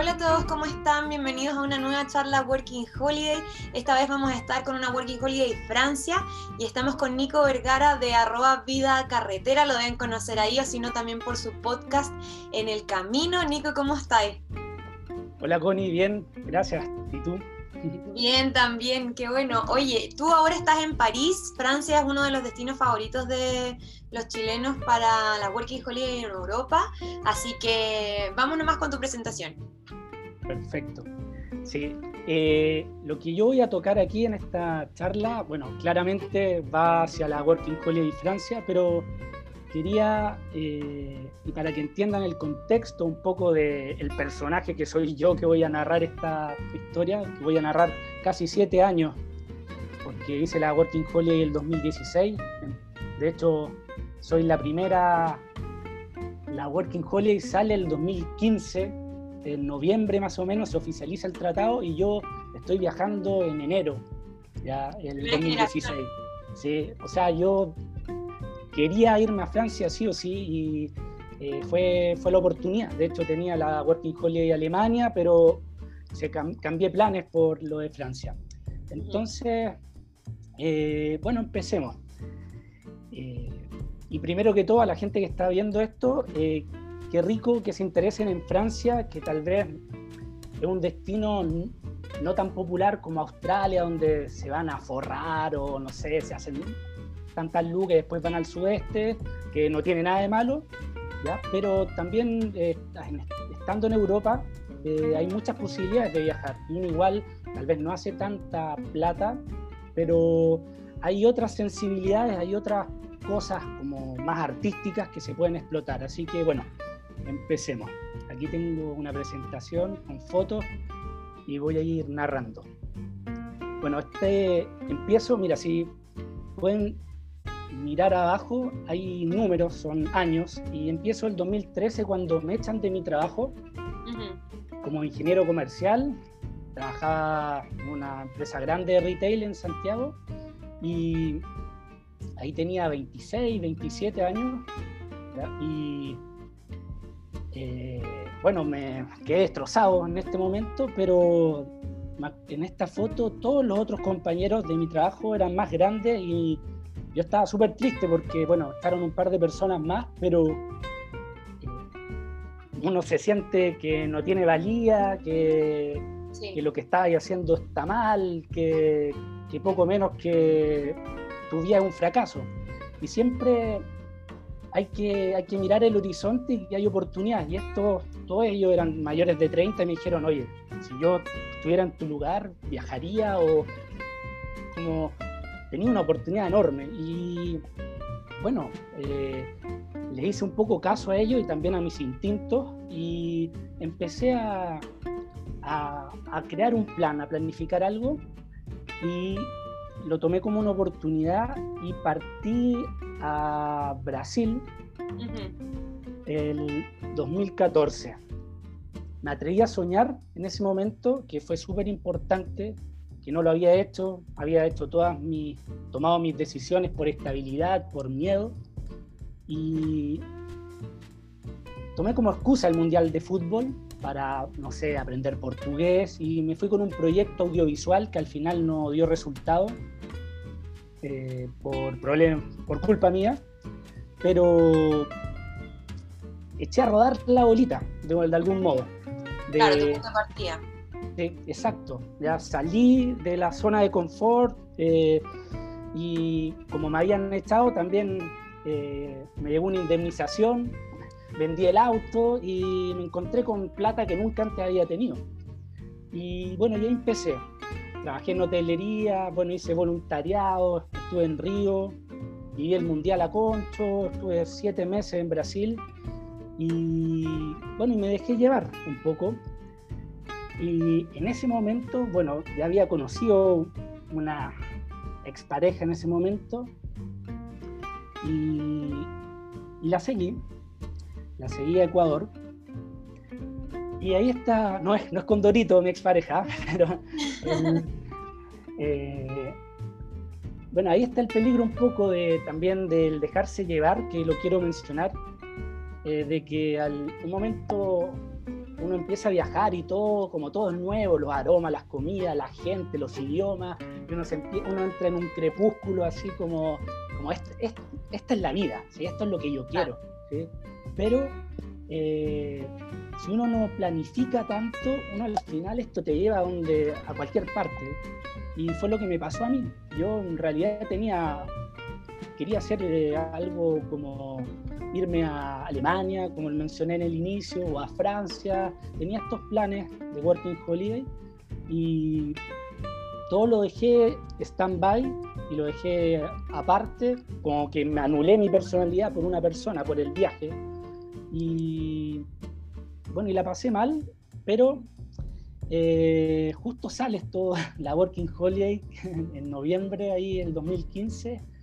Hola a todos, ¿cómo están? Bienvenidos a una nueva charla Working Holiday. Esta vez vamos a estar con una Working Holiday Francia y estamos con Nico Vergara de arroba vida carretera, lo deben conocer ahí, o si no también por su podcast En el Camino. Nico, ¿cómo estás? Hola Connie, bien, gracias. ¿Y tú? Bien, también, qué bueno. Oye, tú ahora estás en París, Francia es uno de los destinos favoritos de los chilenos para la Working Holiday en Europa, así que vámonos más con tu presentación. Perfecto. Sí, eh, lo que yo voy a tocar aquí en esta charla, bueno, claramente va hacia la Working Holiday Francia, pero quería, eh, y para que entiendan el contexto un poco del personaje que soy yo que voy a narrar esta historia, que voy a narrar casi siete años, porque hice la Working Holiday el 2016. De hecho, soy la primera, la Working Holiday sale el 2015, en noviembre más o menos se oficializa el tratado y yo estoy viajando en enero, ya, el 2016. Sí, o sea, yo quería irme a Francia sí o sí y eh, fue, fue la oportunidad. De hecho tenía la Working Holiday Alemania, pero se cambié planes por lo de Francia. Entonces, eh, bueno, empecemos. Eh, y primero que todo, a la gente que está viendo esto, qué rico que se interesen en Francia, que tal vez es un destino no tan popular como Australia, donde se van a forrar o no sé, se hacen tantas luces, después van al sudeste, que no tiene nada de malo, ¿ya? pero también eh, estando en Europa eh, hay muchas posibilidades de viajar. Uno igual tal vez no hace tanta plata, pero hay otras sensibilidades, hay otras cosas como más artísticas que se pueden explotar. Así que bueno, empecemos. Aquí tengo una presentación con fotos y voy a ir narrando. Bueno, este empiezo, mira, si pueden mirar abajo hay números, son años, y empiezo el 2013 cuando me echan de mi trabajo como ingeniero comercial. Trabajaba en una empresa grande de retail en Santiago y ahí tenía 26, 27 años y eh, bueno, me quedé destrozado en este momento, pero en esta foto todos los otros compañeros de mi trabajo eran más grandes y yo estaba súper triste porque, bueno, estaron un par de personas más, pero eh, uno se siente que no tiene valía, que, lo que está haciendo está mal, que, poco menos que tu vida es un fracaso. Y siempre hay que, hay que mirar el horizonte y hay oportunidades. Y estos, todos ellos eran mayores de 30 y me dijeron, oye, si yo estuviera en tu lugar, viajaría o como tenía una oportunidad enorme y bueno, eh, les hice un poco caso a ellos y también a mis instintos y empecé a, a, crear un plan, a planificar algo y lo tomé como una oportunidad y partí a Brasil el 2014. Me atreví a soñar en ese momento, que fue súper importante que no lo había hecho, había hecho todas mis, tomado mis decisiones por estabilidad, por miedo, y tomé como excusa el Mundial de Fútbol para, no sé, aprender portugués y me fui con un proyecto audiovisual que al final no dio resultado eh, por, por culpa mía, pero eché a rodar la bolita de, de algún modo. De, claro, tu partida exacto. Ya salí de la zona de confort eh, y como me habían echado también eh, me llegó una indemnización, vendí el auto y me encontré con plata que nunca antes había tenido. Y bueno, ya empecé. Trabajé en hotelería, bueno, hice voluntariado, estuve en Río, viví el Mundial a Concho, estuve siete meses en Brasil y bueno, y me dejé llevar un poco y en ese momento, bueno, ya había conocido una expareja en ese momento y, la seguí, la seguí a Ecuador. Y ahí está, no es, no es con Dorito, mi expareja, pero eh, bueno, ahí está el peligro un poco de también del dejarse llevar, que lo quiero mencionar, eh, de que al un momento uno empieza a viajar y todo, como todo es nuevo, los aromas, las comidas, la gente, los idiomas, y uno, uno entra en un crepúsculo así como, como este, esta es la vida, ¿sí? esto es lo que yo quiero. Pero eh, si uno no planifica tanto, uno al final esto te lleva a, donde, a cualquier parte. Y fue lo que me pasó a mí. Yo en realidad tenía, quería hacer eh, algo como irme a Alemania, como mencioné en el inicio, o a Francia. Tenía estos planes de Working Holiday y todo lo dejé stand-by y lo dejé aparte, como que me anulé mi personalidad por una persona, por el viaje. Y bueno, y la pasé mal, pero eh, justo sale esto, la Working Holiday, en noviembre, ahí en 2015, y en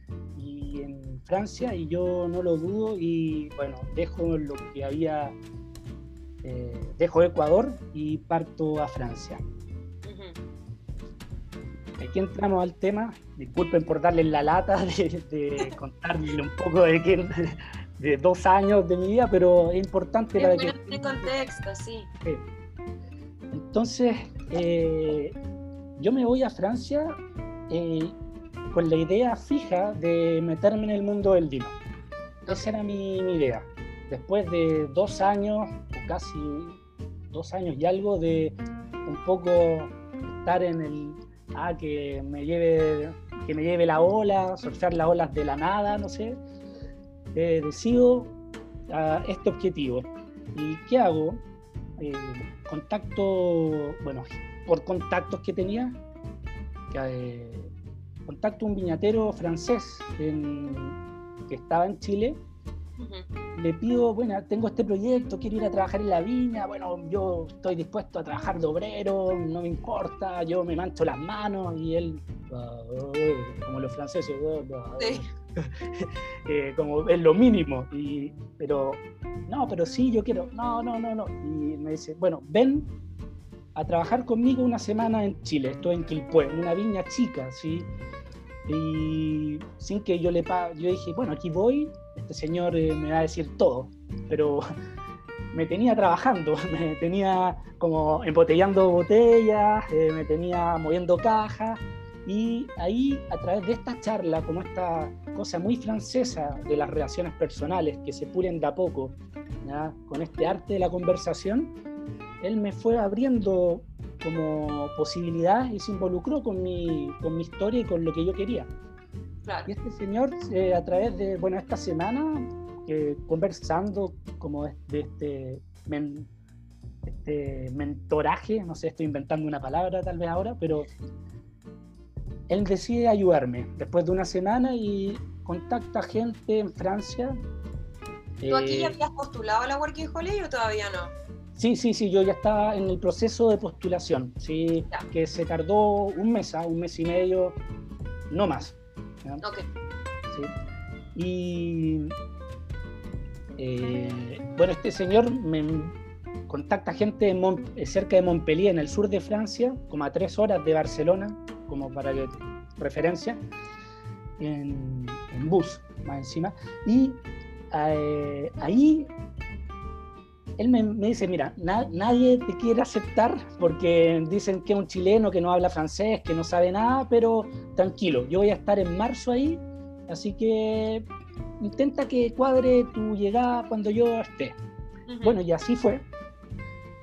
Francia, y yo no lo dudo, y bueno, dejo lo que había, eh, dejo Ecuador y parto a Francia. Aquí entramos al tema. Disculpen por darles la lata de, de contarles un poco de, que, de, dos años de mi vida, pero es importante para que. En contexto, sí. Entonces, eh, yo me voy a Francia eh, con la idea fija de meterme en el mundo del vino. Esa era mi, idea. Después de dos años, o casi dos años y algo, de un poco estar en el ah, que me lleve, que me lleve la ola, surfear las olas de la nada, no sé, eh, decido a este objetivo. ¿Y qué hago? Eh, contacto, bueno, por contactos que tenía, eh, contacto un viñatero francés que estaba en Chile le pido, bueno, tengo este proyecto, quiero ir a trabajar en la viña, bueno, yo estoy dispuesto a trabajar de obrero, no me importa, yo me mancho las manos y él, como los franceses, eh, como es lo mínimo, y, pero no, pero sí, yo quiero, no, no, no, no, y me dice, bueno, ven a trabajar conmigo una semana en Chile, estoy en Quilpué, una viña chica, ¿sí? Y sin que yo le pague, yo dije, bueno, aquí voy, este señor eh, me va a decir todo, pero me tenía trabajando, me tenía como embotellando botellas, eh, me tenía moviendo cajas. Y ahí a través de esta charla, como esta cosa muy francesa de las relaciones personales que se pulen de a poco, con este arte de la conversación, él me fue abriendo como posibilidad y se involucró con mi, con mi historia y con lo que yo quería. Y este señor, eh, a través de, bueno, esta semana, eh, conversando como de, este, este mentoraje, no sé, estoy inventando una palabra tal vez ahora, pero él decide ayudarme después de una semana y contacta gente en Francia. ¿Tú aquí ya eh, habías postulado a la Working Holiday o todavía no? Sí, sí, sí, yo ya estaba en el proceso de postulación, sí, que se tardó un mes, ¿ah? un mes y medio, no más. Y eh, bueno, este señor me contacta gente eh, cerca de Montpellier, en el sur de Francia, como a tres horas de Barcelona, como para que referencia, en, bus, más encima. Y eh, ahí él me, dice, mira, nadie te quiere aceptar porque dicen que es un chileno que no habla francés, que no sabe nada, pero tranquilo, yo voy a estar en marzo ahí, así que intenta que cuadre tu llegada cuando yo esté. Bueno, y así fue.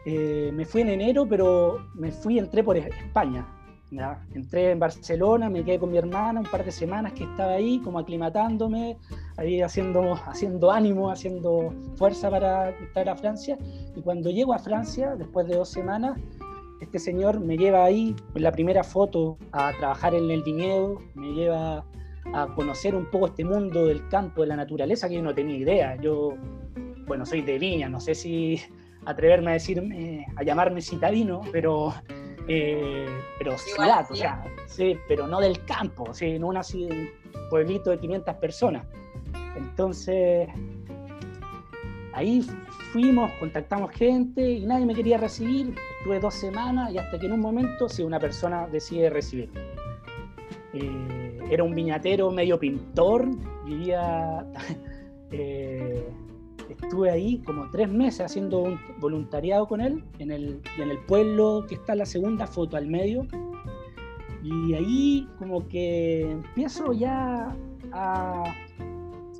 Eh, me fui en enero, pero me fui, entré por España. Entré en Barcelona, me quedé con mi hermana un par de semanas que estaba ahí, como aclimatándome, ahí haciendo, haciendo ánimo, haciendo fuerza para estar a Francia. Y cuando llego a Francia, después de dos semanas, este señor me lleva ahí, en la primera foto, a trabajar en el viñedo, me lleva a conocer un poco este mundo del campo, de la naturaleza, que yo no tenía idea. Yo, bueno, soy de viña, no sé si atreverme a decirme, a llamarme citadino, pero eh, pero ciudad, o sea, sí, pero no del campo, sí, no una un pueblito de 500 personas. Entonces, ahí fuimos, contactamos gente y nadie me quería recibir. Estuve dos semanas y hasta que en un momento, si una persona decide recibirme. Eh, era un viñatero medio pintor, vivía, eh, estuve ahí como tres meses haciendo un voluntariado con él en el, en el pueblo que está la segunda foto al medio. Y ahí como que empiezo ya a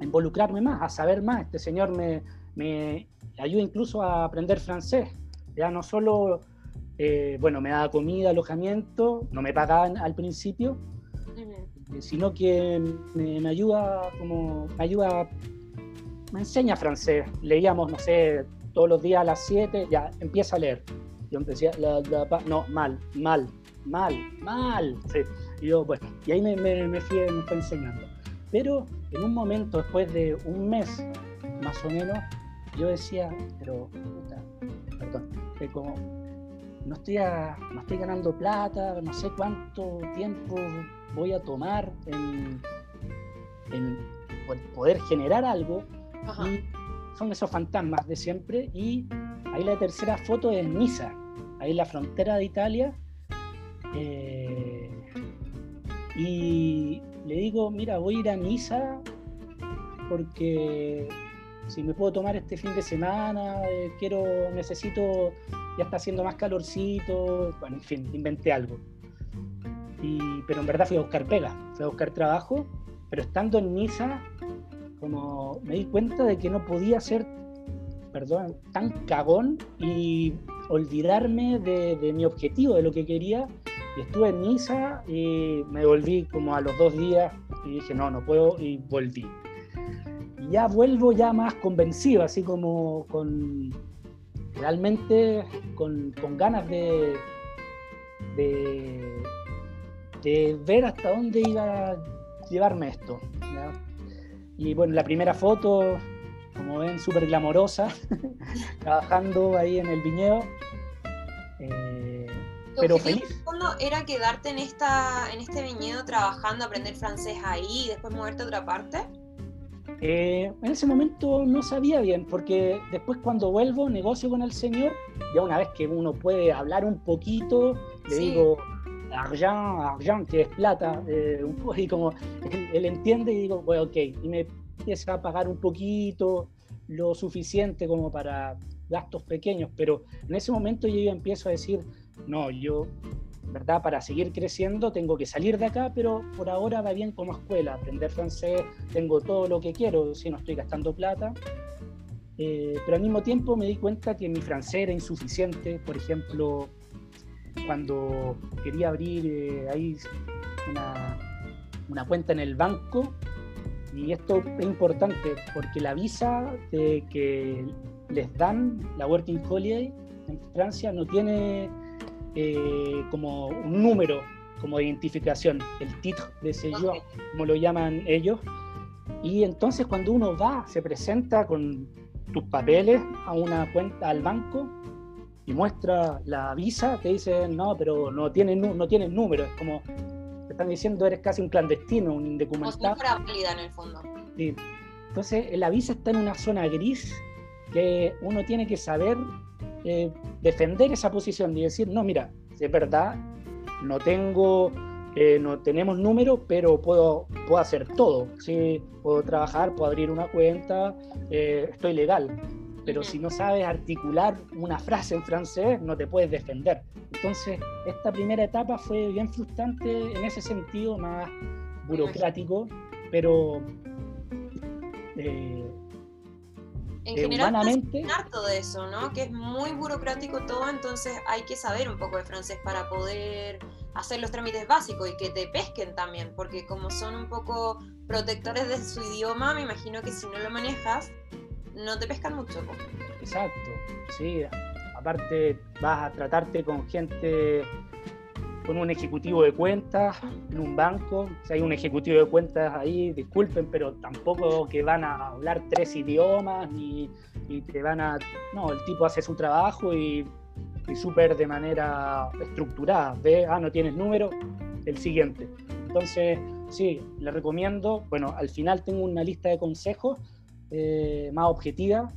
involucrarme más, a saber más. Este señor me, me ayuda incluso a aprender francés. Ya no solo, eh, bueno, me daba comida, alojamiento, no me pagaban al principio, sino que me, me, ayuda como, me ayuda me enseña francés. Leíamos, no sé, todos los días a las 7, ya, empieza a leer. Yo empecé, la, la, no, mal, mal, mal, mal. Sí. Y yo, bueno, y ahí me, me, me, fui, me fue enseñando. Pero en un momento, después de un mes, más o menos, yo decía, pero, puta, perdón, que como no estoy, a, no estoy ganando plata, no sé cuánto tiempo voy a tomar en, en poder generar algo, y son esos fantasmas de siempre. Y ahí la tercera foto es Niza, ahí en la frontera de Italia. Eh, y le digo, mira, voy a ir a Niza porque si me puedo tomar este fin de semana, eh, quiero, necesito, ya está haciendo más calorcito, bueno, en fin, inventé algo. Y, pero en verdad fui a buscar pega, fui a buscar trabajo, pero estando en Niza como me di cuenta de que no podía ser, perdón, tan cagón y olvidarme de, mi objetivo, de lo que quería. Y estuve en misa y me volví como a los dos días y dije, no, no puedo y volví. Y ya vuelvo ya más convencido, así como con realmente con, con ganas de, de, de, ver hasta dónde iba a llevarme esto. Y bueno, la primera foto, como ven, súper glamorosa, trabajando ahí en el viñedo. Eh, pero feliz. ¿Era quedarte en, esta, en este viñedo trabajando, aprender francés ahí y después moverte a otra parte? Eh, en ese momento no sabía bien, porque después cuando vuelvo negocio con el señor, ya una vez que uno puede hablar un poquito, le digo, argent, argent, que es plata, eh, y como él, entiende y digo, bueno, ok, y me empieza a pagar un poquito, lo suficiente como para gastos pequeños, pero en ese momento yo empiezo a decir, no, yo, ¿verdad? Para seguir creciendo tengo que salir de acá, pero por ahora va bien como escuela, aprender francés, tengo todo lo que quiero, si no estoy gastando plata. Eh, pero al mismo tiempo me di cuenta que mi francés era insuficiente, por ejemplo, cuando quería abrir eh, ahí una, cuenta en el banco. Y esto es importante porque la visa que les dan la Working Holiday en Francia no tiene eh, como un número como de identificación, el título de sello, como lo llaman ellos. Y entonces cuando uno va, se presenta con tus papeles a una cuenta al banco, y muestra la visa, te dicen, no, pero no tienen, no tienen número, es como, te están diciendo, eres casi un clandestino, un indocumentado. Como si en el fondo. Sí. Entonces, la visa está en una zona gris que uno tiene que saber eh, defender esa posición y decir, no, mira, es verdad, no tengo, eh, no tenemos número, pero puedo, puedo hacer todo, ¿sí? puedo trabajar, puedo abrir una cuenta, eh, estoy legal pero si no sabes articular una frase en francés, no te puedes defender. Entonces, esta primera etapa fue bien frustrante en ese sentido, más burocrático, pero eh, en eh, general, humanamente... harto de eso, ¿no? Que es muy burocrático todo, entonces hay que saber un poco de francés para poder hacer los trámites básicos y que te pesquen también, porque como son un poco protectores de su idioma, me imagino que si no lo manejas, no te pescan mucho. Exacto, sí. Aparte vas a tratarte con gente, con un ejecutivo de cuentas en un banco. Si hay un ejecutivo de cuentas ahí, disculpen, pero tampoco que van a hablar tres idiomas ni, te van a... No, el tipo hace su trabajo y, y súper de manera estructurada. Ve, ah, no tienes número, el siguiente. Entonces, sí, le recomiendo, bueno, al final tengo una lista de consejos eh, más objetiva,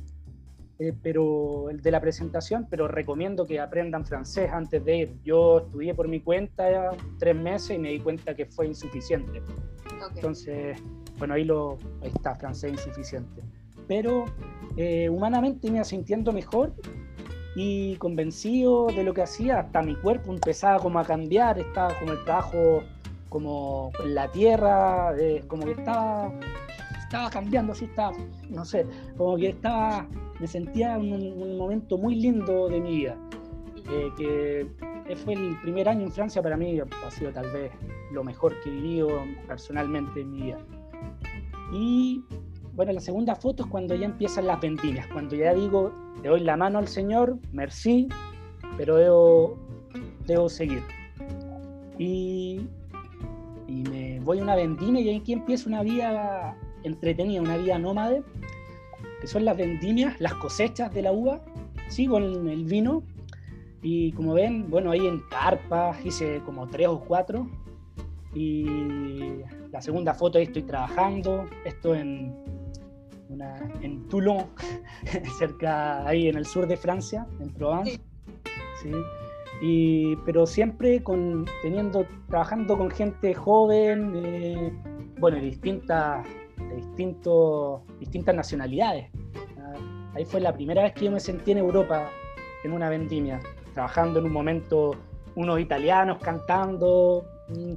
eh, pero el de la presentación, pero recomiendo que aprendan francés antes de ir. Yo estudié por mi cuenta tres meses y me di cuenta que fue insuficiente. Entonces, bueno, ahí, lo, ahí está, francés insuficiente. pero eh, humanamente me iba sintiendo mejor y convencido de lo que hacía, hasta mi cuerpo empezaba como a cambiar, estaba como el trabajo como en la tierra, eh, como que estaba, estaba cambiando, así estaba, no sé, como que estaba, me sentía en un, momento muy lindo de mi vida, eh, que fue el primer año en Francia para mí, ha sido tal vez lo mejor que he vivido personalmente en mi vida. Y bueno, la segunda foto es cuando ya empiezan las vendimias, cuando ya digo, le doy la mano al Señor, merci, pero debo, debo seguir. Y, y me voy a una vendimia y aquí empieza una vida entretenida, una vida nómade, que son las vendimias, las cosechas de la uva, sí, con el vino. Y como ven, bueno, ahí en carpas hice como tres o cuatro. Y la segunda foto ahí estoy trabajando, esto en, en Toulon, cerca ahí en el sur de Francia, en Provence. Y, pero siempre con, teniendo, trabajando con gente joven, eh, bueno, distintas, de distintos, distintas nacionalidades. Ahí fue la primera vez que yo me sentí en Europa, en una vendimia, trabajando en un momento, unos italianos cantando, mm,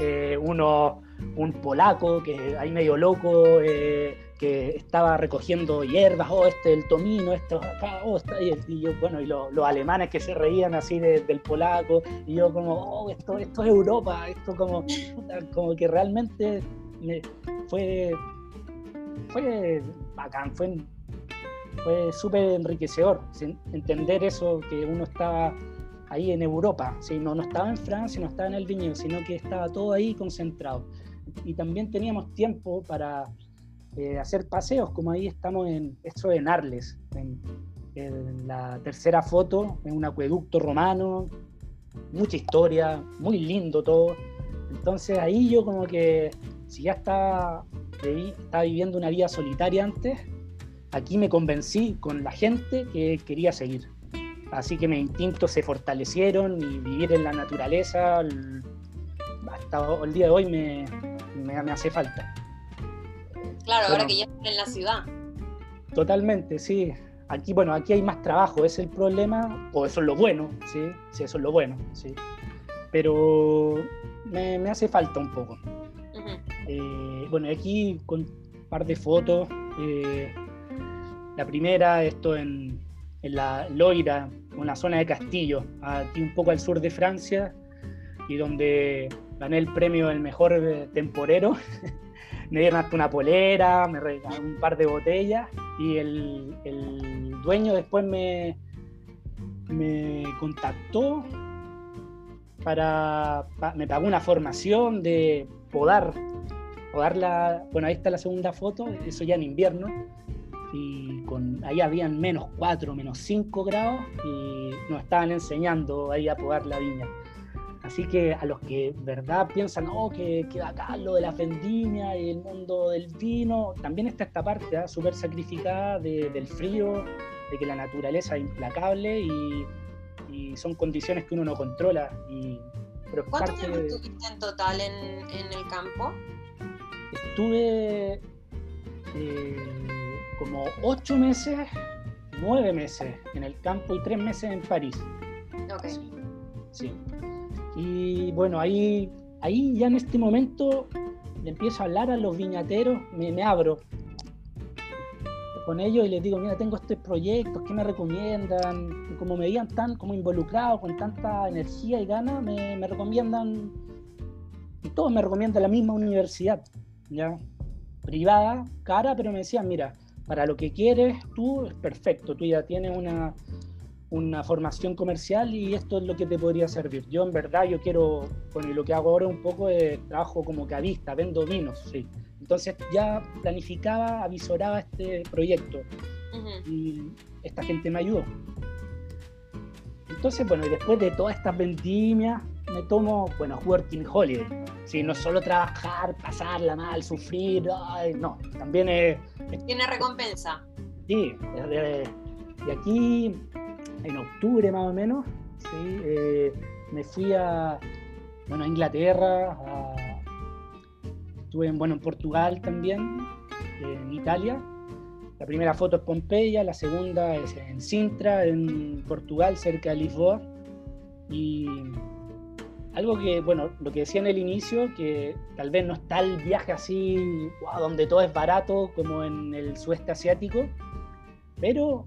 eh, uno, un polaco que ahí medio loco, eh, que estaba recogiendo hierbas, oh, este el tomino, esto acá, oh, y, yo, bueno, y los alemanes que se reían así del polaco, y yo como, oh, esto, esto es Europa, esto como, como que realmente fue, fue bacán, fue, fue súper enriquecedor entender eso, que uno estaba ahí en Europa, ¿sí? no, no estaba en Francia, no estaba en el viñedo, sino que estaba todo ahí concentrado. Y también teníamos tiempo para eh, hacer paseos, como ahí estamos en esto de Narles, en, la tercera foto, en un acueducto romano, mucha historia, muy lindo todo. Entonces ahí yo como que, si ya estaba, estaba viviendo una vida solitaria antes, aquí me convencí con la gente que quería seguir. Así que mis instintos se fortalecieron y vivir en la naturaleza hasta el día de hoy me, me, me hace falta. Claro, ahora que ya están en la ciudad. Totalmente, sí. Aquí, bueno, aquí hay más trabajo, es el problema, o eso es lo bueno, sí, sí, eso es lo bueno, sí. Pero me, hace falta un poco. Eh, bueno, aquí con un par de fotos. Eh, la primera, esto en, en la Loira, una zona de Castillo, aquí un poco al sur de Francia, y donde gané el premio del mejor eh, temporero me dieron hasta una polera, me regalaron un par de botellas y el, dueño después me, me contactó para, me pagó una formación de podar, podar la, bueno ahí está la segunda foto, eso ya en invierno, y con, ahí habían menos 4, menos 5 grados y nos estaban enseñando ahí a podar la viña. Así que a los que verdad piensan, oh, que, que acá lo de la vendimia y el mundo del vino, también está esta parte ¿eh? súper sacrificada del frío, de que la naturaleza es implacable y, son condiciones que uno no controla. Y, ¿Cuánto tiempo estuviste en total en, el campo? Estuve eh, como ocho meses, nueve meses en el campo y tres meses en París. Ok. sí. Y bueno, ahí, ahí ya en este momento le empiezo a hablar a los viñateros, me, me abro con ellos y les digo, mira, tengo estos proyectos, ¿qué me recomiendan? Y como me veían tan como involucrado, con tanta energía y ganas, me, me recomiendan, y todos me recomiendan la misma universidad, ¿ya? Privada, cara, pero me decían, mira, para lo que quieres tú es perfecto, tú ya tienes una, una formación comercial y esto es lo que te podría servir. Yo en verdad, yo quiero, bueno, lo que hago ahora un poco de trabajo como cadista, vendo vinos, sí. Entonces ya planificaba, avisoraba este proyecto y esta gente me ayudó. Entonces, bueno, y después de todas estas vendimias, me tomo, bueno, working holiday. Sí, no solo trabajar, pasarla mal, sufrir, no, también es... Tiene recompensa. Sí, de aquí en octubre más o menos, ¿sí? Eh, me fui a, bueno, a Inglaterra, estuve en, bueno, en Portugal también, en Italia, la primera foto es Pompeya, la segunda es en Sintra, en Portugal, cerca de Lisboa. Y algo que, bueno, lo que decía en el inicio, que tal vez no está el viaje así, donde todo es barato como en el sudeste asiático, pero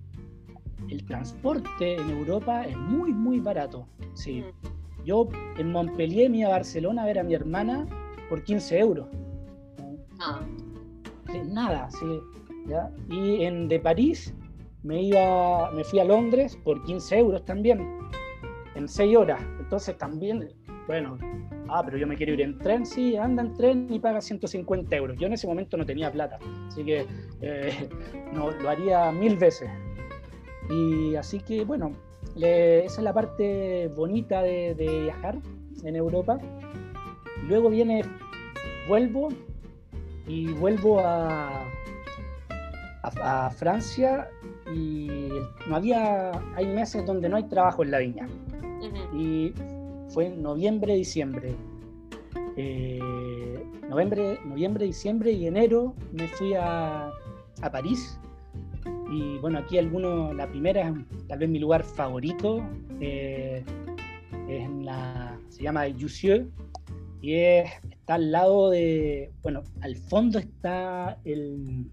el transporte en Europa es muy, muy barato. Sí. Mm. Yo en Montpellier me iba a Barcelona a ver a mi hermana por 15 euros. Ah. nada, sí. Y en de París me, iba, me fui a Londres por 15 euros también, en 6 horas. Entonces también, bueno, ah, pero yo me quiero ir en tren, sí, anda en tren y paga 150 euros. Yo en ese momento no tenía plata, así que eh, no, lo haría mil veces. Y así que, bueno, esa es la parte bonita de, de viajar en Europa. Luego viene, vuelvo y vuelvo a, a, Francia y no había, hay meses donde no hay trabajo en la viña. Y fue noviembre, diciembre. Eh, noviembre, noviembre, diciembre y enero me fui a, a París. Y bueno, aquí alguno, la primera es tal vez mi lugar favorito. Eh, es en la, se llama Jussieu y está al lado de, bueno, al fondo está el,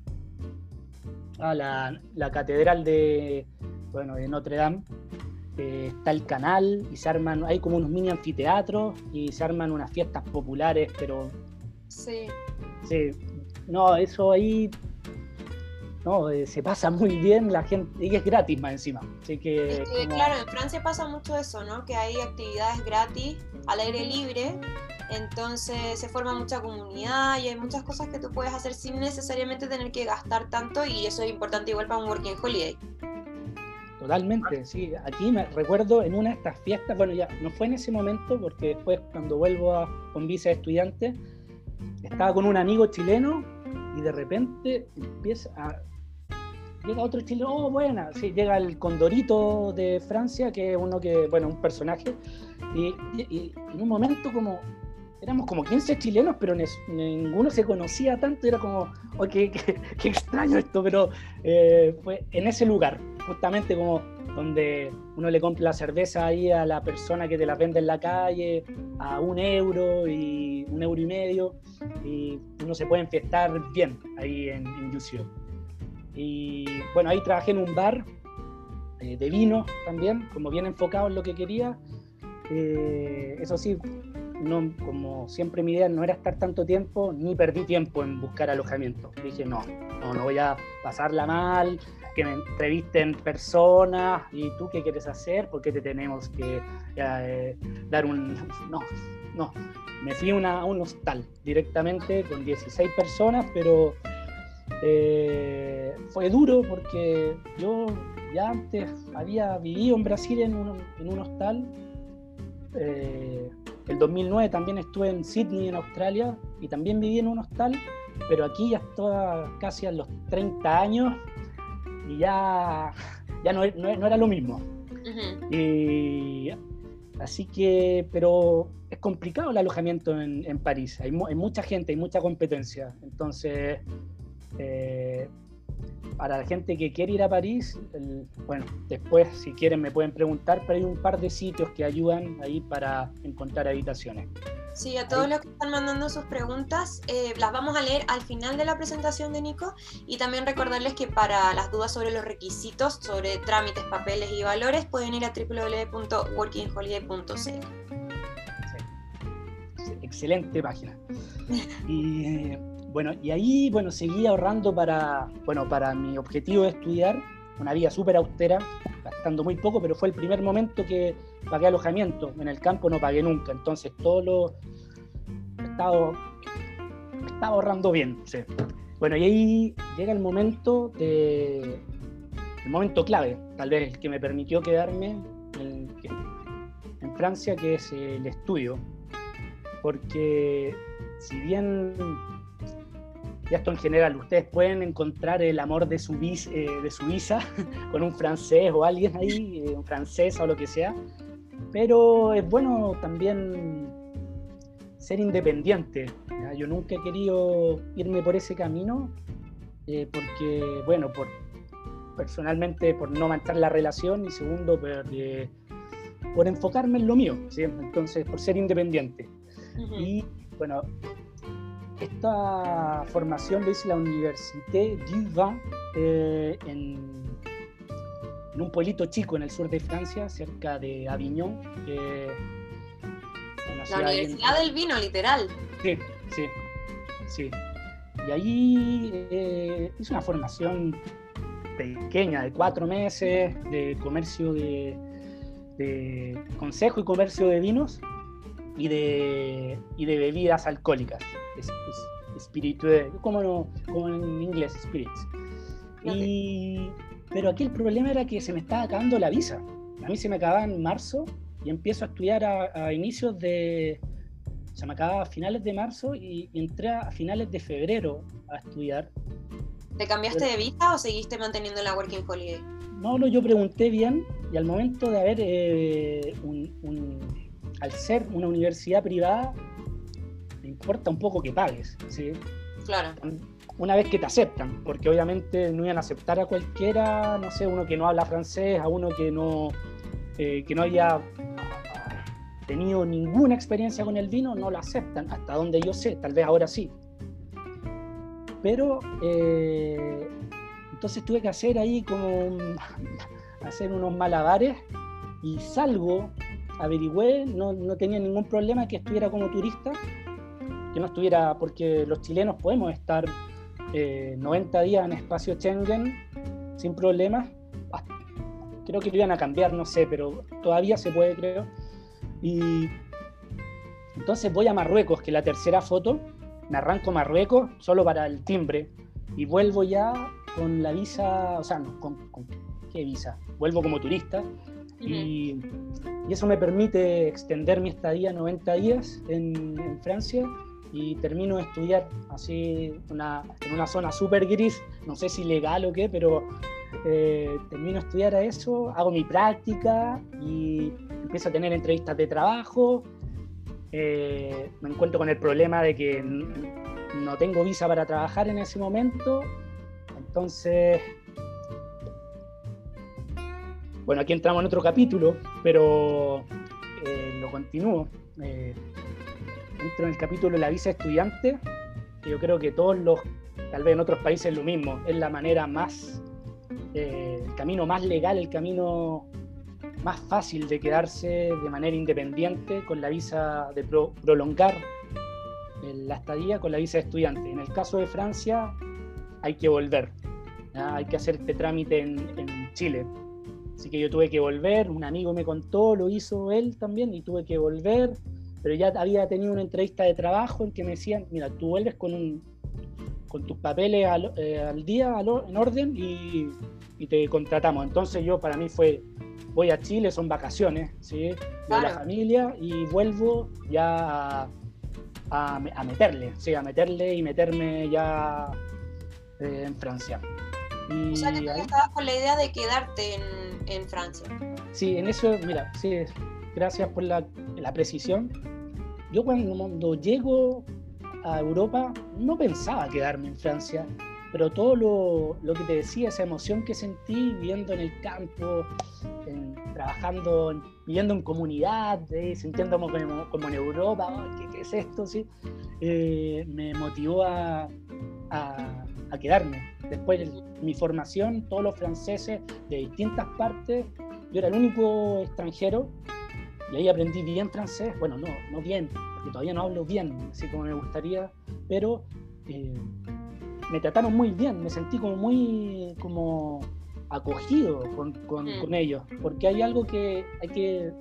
la, catedral de, bueno, de Notre Dame, eh, está el canal y se arman, hay como unos mini anfiteatros y se arman unas fiestas populares, pero... Sí. Sí, no, eso ahí no, eh, se pasa muy bien la gente y es gratis más encima. Así que, Claro, en Francia pasa mucho eso, ¿no? Que hay actividades gratis al aire libre entonces se forma mucha comunidad y hay muchas cosas que tú puedes hacer sin necesariamente tener que gastar tanto y eso es importante igual para un working holiday. Totalmente, sí. Aquí me recuerdo en una de estas fiestas, bueno, ya no fue en ese momento porque después cuando vuelvo a, con visa de estudiante, estaba con un amigo chileno y de repente empieza a... Llega otro chileno, oh, buena, sí, llega el Condorito de Francia, que es uno que, bueno, un personaje, y, y en un momento como éramos como 15 chilenos, pero ninguno se conocía tanto, era como, oh, qué, extraño esto, pero eh, fue en ese lugar, justamente como donde uno le compra la cerveza ahí a la persona que te la vende en la calle a un euro y un euro y medio, y uno se puede enfiestar bien ahí en, en Y bueno, ahí trabajé en un bar eh, de vino también, como bien enfocado en lo que quería. Eh, eso sí, no, como siempre mi idea no era estar tanto tiempo, ni perdí tiempo en buscar alojamiento. Dije, no, no, no voy a pasarla mal, que me entrevisten personas y tú qué quieres hacer, por qué te tenemos que eh, dar un... No, no, me fui a un hostal directamente con 16 personas, pero eh, fue duro porque yo ya antes había vivido en Brasil en un, en un hostal. Eh, el 2009 también estuve en Sydney, en Australia, y también viví en un hostal, pero aquí ya estaba casi a los 30 años y ya, ya no, era lo mismo. así que, pero es complicado el alojamiento en, París, hay, hay, mucha gente, hay mucha competencia, entonces... Eh, para la gente que quiere ir a París, bueno, después si quieren me pueden preguntar, pero hay un par de sitios que ayudan ahí para encontrar habitaciones. Sí, a todos los que están mandando sus preguntas, eh, las vamos a leer al final de la presentación de Nico y también recordarles que para las dudas sobre los requisitos, sobre trámites, papeles y valores, pueden ir a www.workingholiday.cl. Sí. Excelente página. Y eh, bueno, y ahí, bueno, seguí ahorrando para, bueno, para mi objetivo de estudiar, una vida súper austera, gastando muy poco, pero fue el primer momento que pagué alojamiento. En el campo no pagué nunca, entonces todo lo estaba, estaba ahorrando bien. Bueno, y ahí llega el momento de el momento clave, tal vez el que me permitió quedarme en Francia, que es el estudio. Porque si bien y esto en general, ustedes pueden encontrar el amor de su, eh, de su visa con un francés o alguien ahí, eh, un francés o lo que sea, pero es bueno también ser independiente. Yo nunca he querido irme por ese camino eh, porque, bueno, por, personalmente por no mantener la relación y segundo, por, por enfocarme en lo mío, entonces por ser independiente. Y bueno, esta formación lo hice en la Université du Vin eh, en, un pueblito chico en el sur de Francia, cerca de Avignon. la Universidad del Vino, literal. Sí, sí, sí. Y ahí eh, hice una formación pequeña de cuatro meses de comercio de, consejo y comercio de vinos y de, y de bebidas alcohólicas, es, como, como en inglés, spirits. Y, pero aquí el problema era que se me estaba acabando la visa. A mí se me acababa en marzo y empiezo a estudiar a, inicios de... Se me acababa a finales de marzo y, entré a finales de febrero a estudiar. ¿Te cambiaste de visa o seguiste manteniendo la Working Holiday? No, no, yo pregunté bien y al momento de haber eh, un, al ser una universidad privada, me importa un poco que pagues, ¿sí? Claro una vez que te aceptan, porque obviamente no iban a aceptar a cualquiera, no sé, uno que no habla francés, a uno que no, eh, que no había tenido ninguna experiencia con el vino, no lo aceptan, hasta donde yo sé, tal vez ahora sí. Pero eh, entonces tuve que hacer ahí como hacer unos malabares y salgo, averigüé, no, no tenía ningún problema que estuviera como turista, que no estuviera, porque los chilenos podemos estar 90 eh, días en espacio Schengen sin problemas. Creo que lo iban a cambiar, no sé, pero todavía se puede, creo. Y entonces voy a Marruecos, que es la tercera foto. Me arranco Marruecos solo para el timbre y vuelvo ya con la visa, o sea, ¿qué visa? Vuelvo como turista y, eso me permite extender mi estadía 90 días en, en Francia y termino de estudiar así una, en una zona súper gris, no sé si legal o qué, pero eh, termino de estudiar a eso, hago mi práctica y empiezo a tener entrevistas de trabajo. Eh, me encuentro con el problema de que no tengo visa para trabajar en ese momento, entonces bueno, aquí entramos en otro capítulo, pero eh, lo continúo entro en el capítulo de la visa estudiante, que yo creo que todos los, tal vez en otros países lo mismo, es la manera más, eh, el camino más legal, el camino más fácil de quedarse de manera independiente con la visa de prolongar la estadía con la visa de estudiante. En el caso de Francia hay que volver, hay que hacer este trámite en, en Chile. Así que yo tuve que volver, un amigo me contó, lo hizo él también y tuve que volver pero ya había tenido una entrevista de trabajo en que me decían, mira, tú vuelves con, un, con tus papeles al, eh, día, en orden y, te contratamos. Entonces yo para mí fue, voy a Chile, son vacaciones, ¿sí? Voy la familia y vuelvo ya a, a, meterle, sí, a meterle y meterme ya eh, en Francia. Y o sea que tú estabas con la idea de quedarte en, en Francia. Sí, en eso, mira, sí, gracias por la, la precisión yo cuando llego a Europa no pensaba quedarme en Francia, pero todo lo, que te decía, esa emoción que sentí viviendo en el campo, trabajando, viviendo en comunidad, eh, sintiéndome como, en Europa, ¿qué, es esto? ¿sí? Eh, me motivó a, a, quedarme. Después mi formación, todos los franceses de distintas partes, yo era el único extranjero y ahí aprendí bien francés, bueno, no, no bien, porque todavía no hablo bien, así como me gustaría, pero eh, me trataron muy bien, me sentí como muy como acogido con, con, mm. con, ellos, porque hay algo que hay que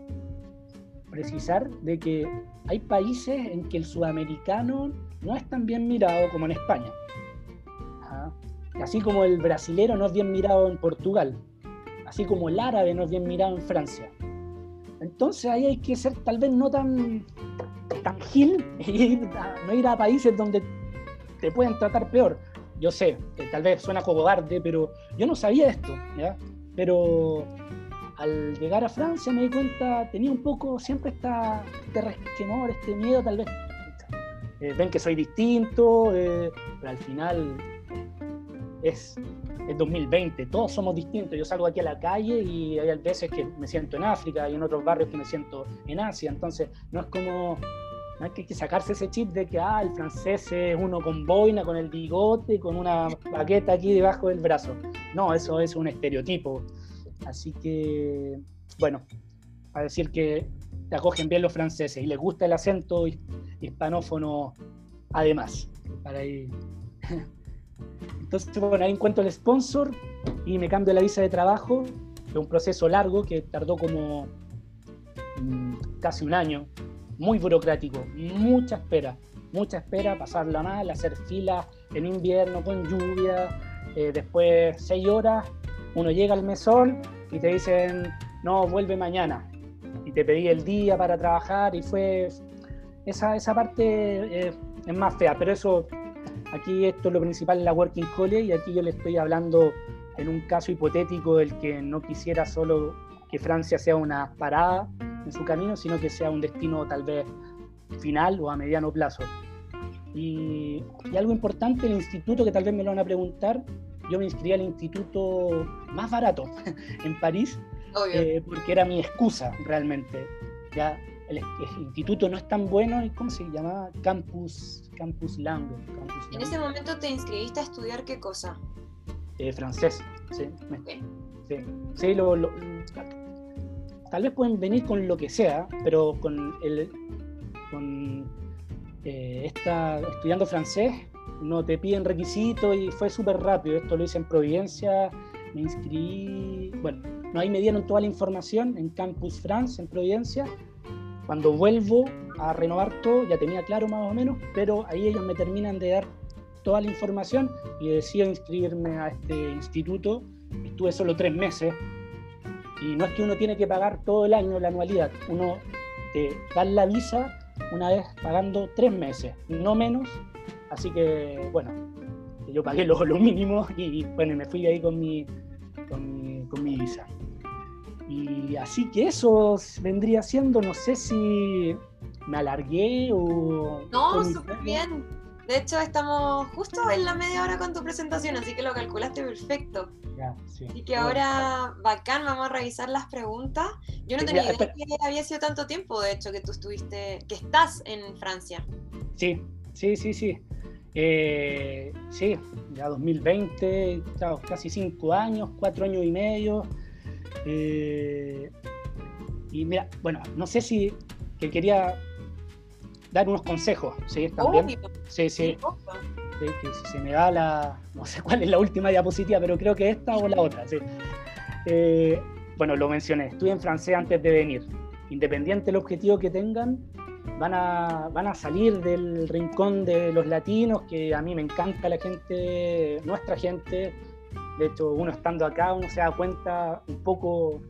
precisar de que hay países en que el sudamericano no es tan bien mirado como en España. Así como el brasilero no es bien mirado en Portugal, así como el árabe no es bien mirado en Francia. Entonces ahí hay que ser tal vez no tan, tan gil y no ir a países donde te pueden tratar peor. Yo sé, que tal vez suena cobarde, pero yo no sabía esto, ¿ya? Pero al llegar a Francia me di cuenta, tenía un poco siempre esta, este resquemor, este miedo tal vez. Eh, ven que soy distinto, eh, pero al final es, es 2020, todos somos distintos. Yo salgo aquí a la calle y hay veces que me siento en África y en otros barrios que me siento en Asia. Entonces, no es como hay que sacarse ese chip de que ah, el francés es uno con boina, con el bigote, con una baqueta aquí debajo del brazo. No, eso es un estereotipo. Así que, bueno, a decir que te acogen bien los franceses y les gusta el acento hispanófono además. Para Entonces, bueno, ahí encuentro el sponsor y me cambio la visa de trabajo, de un proceso largo que tardó como mm, casi un año, muy burocrático, mucha espera, mucha espera, pasarla mal, hacer filas en invierno con lluvia, eh, después seis horas, uno llega al mesón y te dicen, no, vuelve mañana. Y te pedí el día para trabajar y fue, esa, esa parte eh, es más fea, pero eso, aquí esto es lo principal en la Working Holiday y aquí yo le estoy hablando en un caso hipotético del que no quisiera solo que Francia sea una parada en su camino, sino que sea un destino tal vez final o a mediano plazo. Y, algo importante, el instituto, que tal vez me lo van a preguntar, yo me inscribí al instituto más barato en París, eh, porque era mi excusa realmente. Ya el, instituto no es tan bueno, ¿cómo se llama? Campus, Campus Langue. ¿En ese momento te inscribiste a estudiar qué cosa? Eh, francés, sí. Sí, sí lo, tal vez pueden venir con lo que sea, pero con el con eh, esta, estudiando francés no te piden requisitos y fue súper rápido. Esto lo hice en Providencia, me inscribí, bueno, no, ahí me dieron toda la información en Campus France, en Providencia. Cuando vuelvo a renovar todo, ya tenía claro más o menos, pero ahí ellos me terminan de dar toda la información y decido inscribirme a este instituto. Estuve solo tres meses, y no es que uno tiene que pagar todo el año la anualidad, uno te da la visa una vez pagando tres meses, no menos. Así que, bueno, yo pagué lo, lo mínimo y bueno, me fui ahí con mi, con mi, visa. Y así que eso vendría siendo, no sé si me alargué o... No, súper bien. De hecho, estamos justo en la media hora con tu presentación, así que lo calculaste perfecto. Ya, sí. Y que ahora, bacán, vamos a revisar las preguntas. Yo no tenía idea que había sido tanto tiempo, de hecho, que tú estuviste, que estás en Francia. Sí, sí, sí, sí. Eh, sí, ya 2020, casi cinco años, cuatro años y medio. Eh, y mira, bueno, no sé si que quería dar unos consejos, ¿sí? También. Sí, sí. si se me da la. No sé cuál es la última diapositiva, pero creo que esta o la otra, sí. Eh, bueno, lo mencioné, estudié en francés antes de venir. Independiente del objetivo que tengan, van a, van a salir del rincón de los latinos, que a mí me encanta la gente, nuestra gente. De hecho, uno estando acá, uno se da cuenta un poco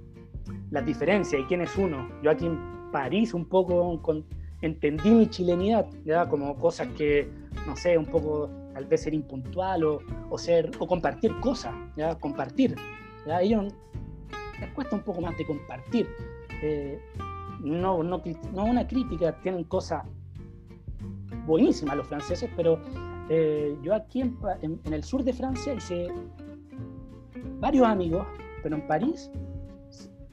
las diferencias y quién es uno. Yo aquí en París, un poco con entendí mi chilenidad, ¿ya? como cosas que, no sé, un poco tal vez ser impuntual o, o ser, o compartir cosas, ¿ya? compartir. ¿ya? ellos les cuesta un poco más de compartir. Eh, no, no, no, una crítica, tienen cosas buenísimas los franceses, pero eh, yo aquí en, en, el sur de Francia hice varios amigos, pero en París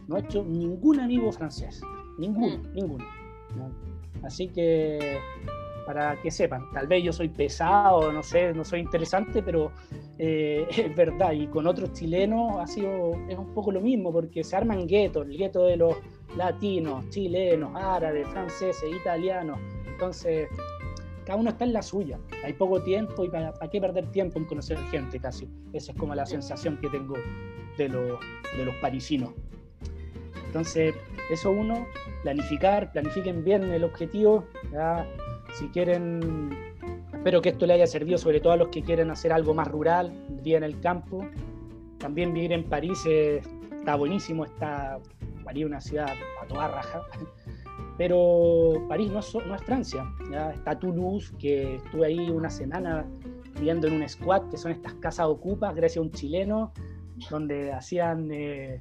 no he hecho ningún amigo francés, ninguno, mm. ninguno. Así que para que sepan, tal vez yo soy pesado, no sé, no soy interesante, pero eh, es verdad, y con otros chilenos ha sido, es un poco lo mismo, porque se arman guetos, el gueto de los latinos, chilenos, árabes, franceses, italianos, entonces cada uno está en la suya, hay poco tiempo y para, qué perder tiempo en conocer gente casi, esa es como la sensación que tengo de, los parisinos. Entonces, eso uno, planificar, planifiquen bien el objetivo. Si quieren, espero que esto le haya servido sobre todo a los que quieren hacer algo más rural, vivir en el campo. También vivir en París está buenísimo, está París una ciudad a toda raja. Pero París no es, Francia, ¿ya? está Toulouse, que estuve ahí una semana viviendo en un squat, que son estas casas ocupas, gracias a un chileno, donde hacían eh,